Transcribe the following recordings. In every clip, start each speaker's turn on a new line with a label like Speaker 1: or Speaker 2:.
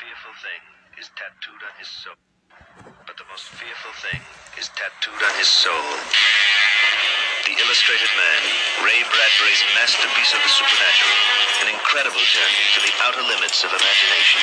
Speaker 1: fearful thing is tattooed on his soul. But the most fearful thing is tattooed on his soul. The Illustrated Man, Ray Bradbury's masterpiece of the supernatural, an incredible journey to the outer limits of imagination.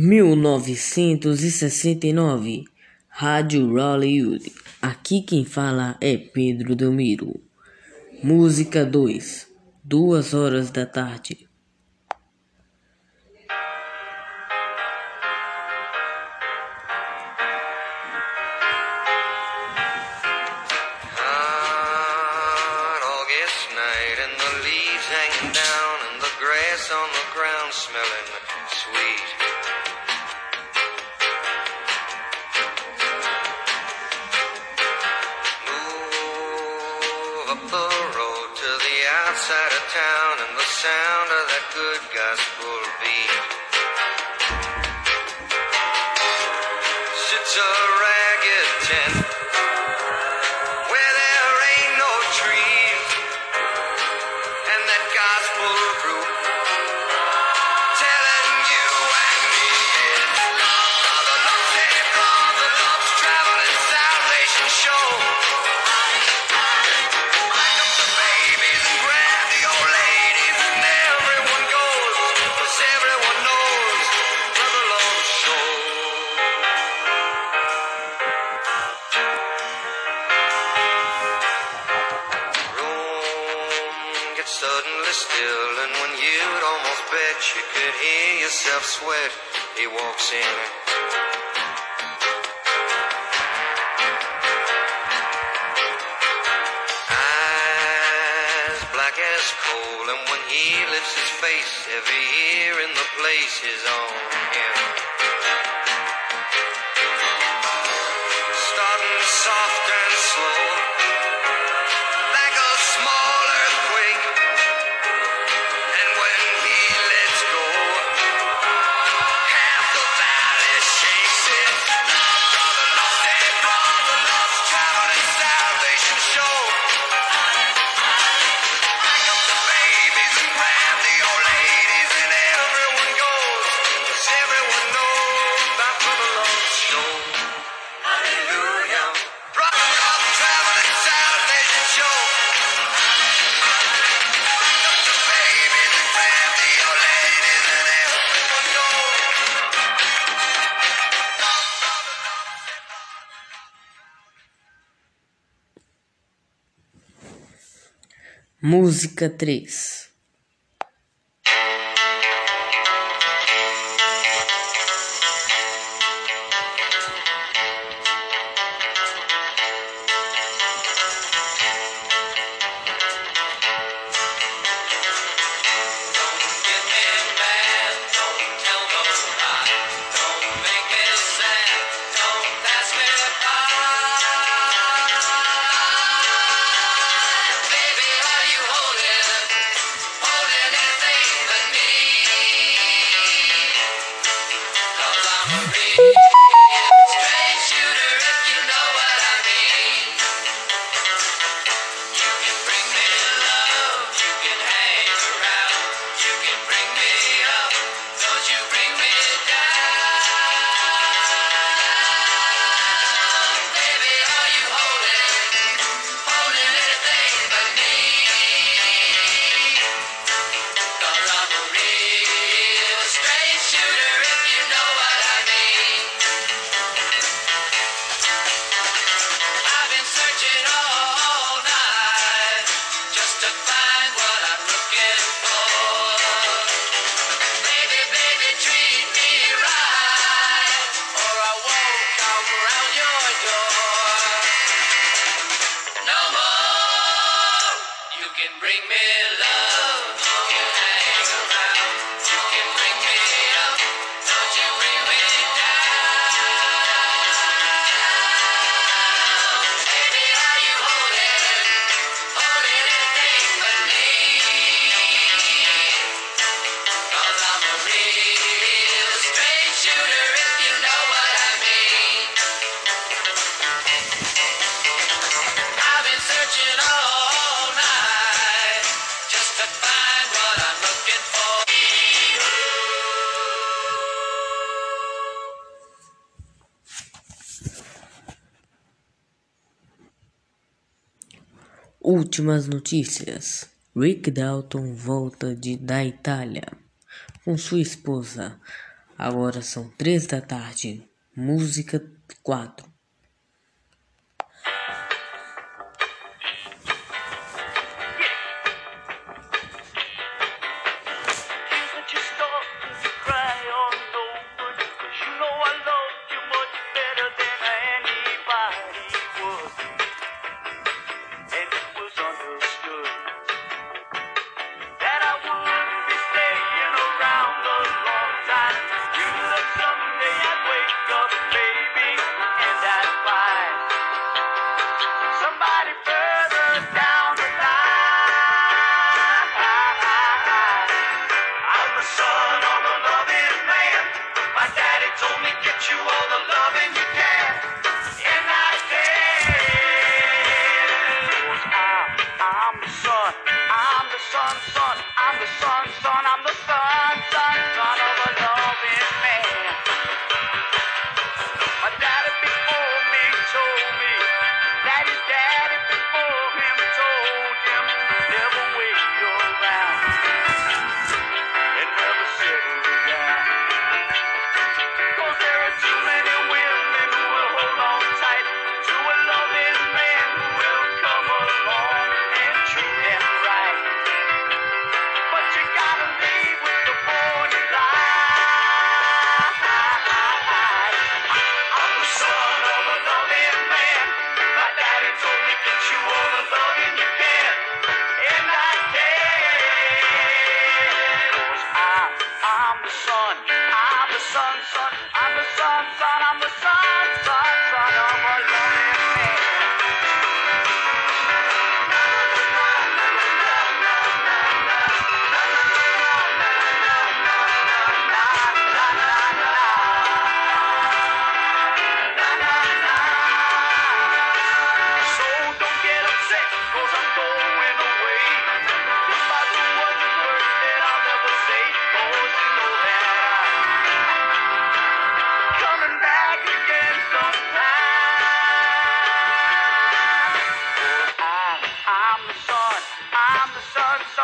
Speaker 2: 1969 Rádio Hollywood. Aqui quem fala é Pedro Delmiro. Música 2. Duas horas da tarde.
Speaker 3: on the grass on the ground smelling sweet sound of that good gospel. he walks in. Eyes black as coal, and when he lifts his face, every ear in the place is on him.
Speaker 2: Música 3
Speaker 1: Shh.
Speaker 2: Últimas notícias: Rick Dalton volta de, da Itália com sua esposa. Agora são três da tarde. Música 4.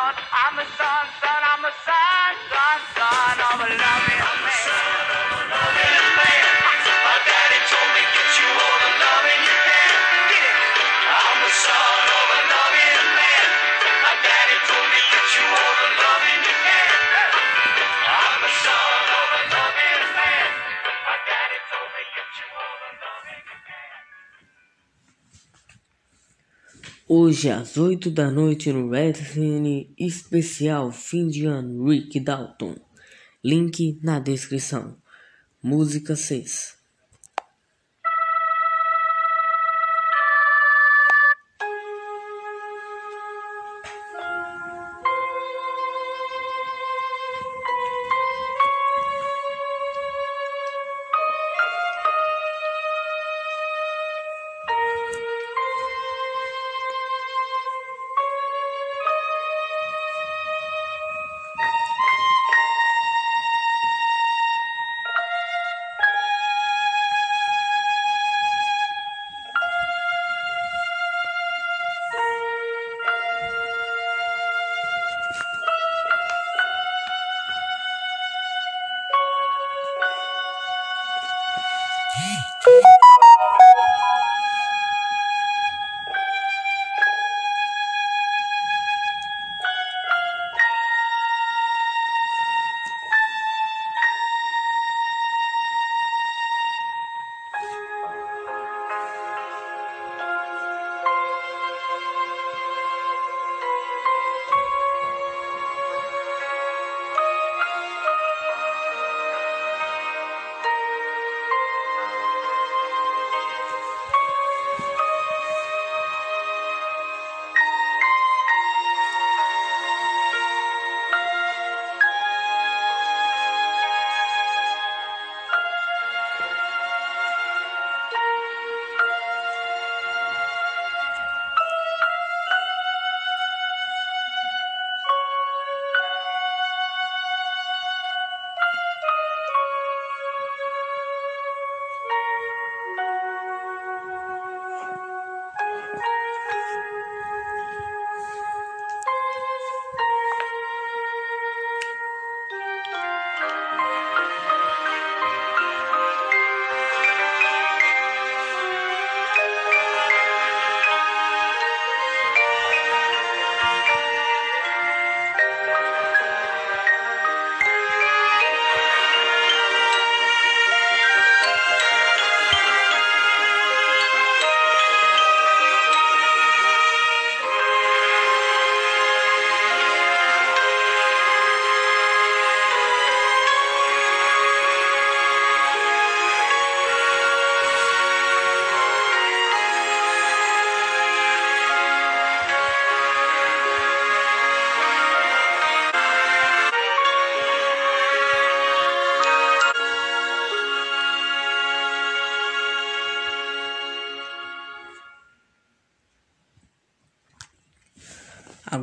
Speaker 4: I'm Amazon, Amazon.
Speaker 5: Hoje às 8 da noite no Red Cine especial fim de ano Rick Dalton. Link na descrição. Música 6.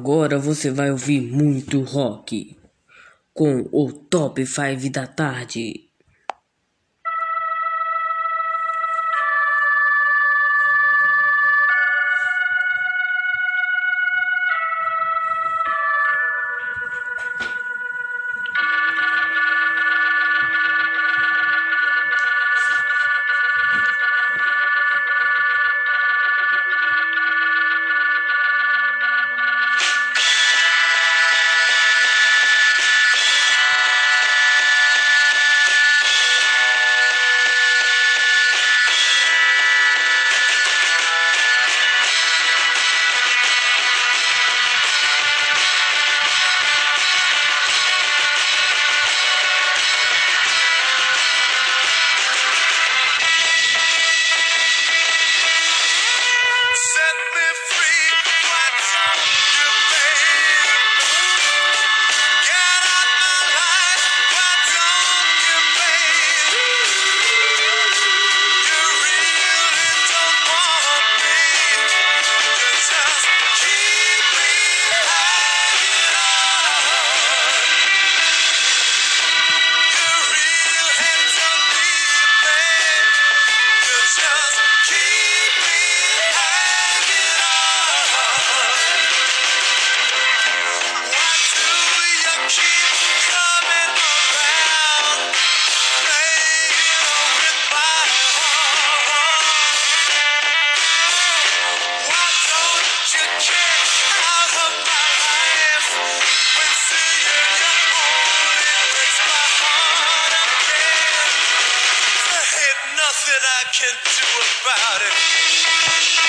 Speaker 5: Agora você vai ouvir muito rock com o Top 5 da tarde.
Speaker 6: Nothing I can do about it.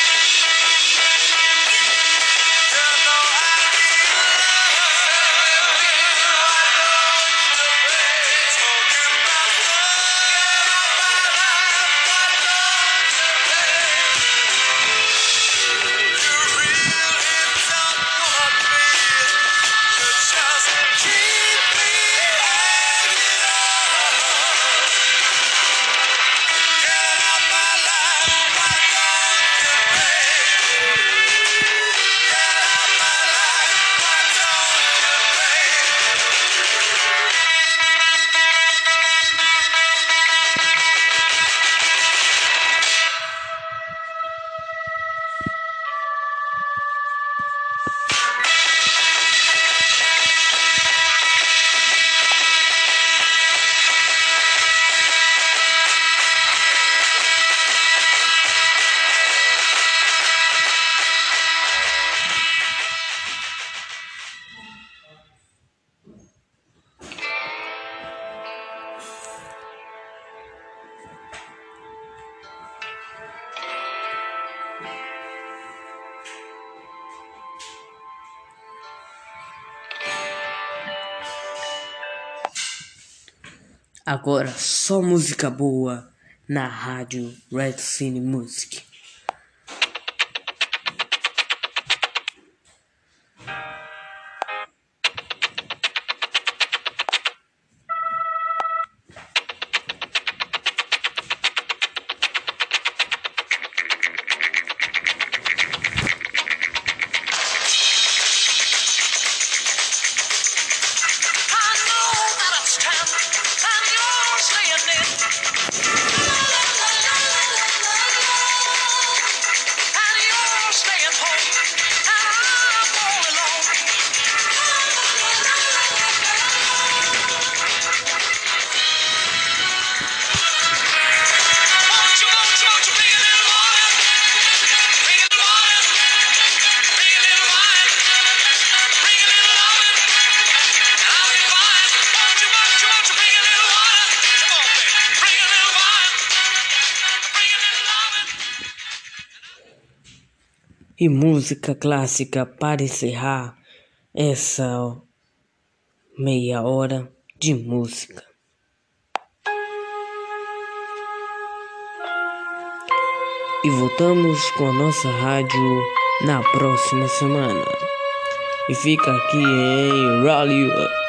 Speaker 1: Agora só música boa na rádio Red Cine Music. E música clássica para encerrar essa meia hora de música. E voltamos com a nossa rádio na próxima semana. E fica aqui em Hollywood.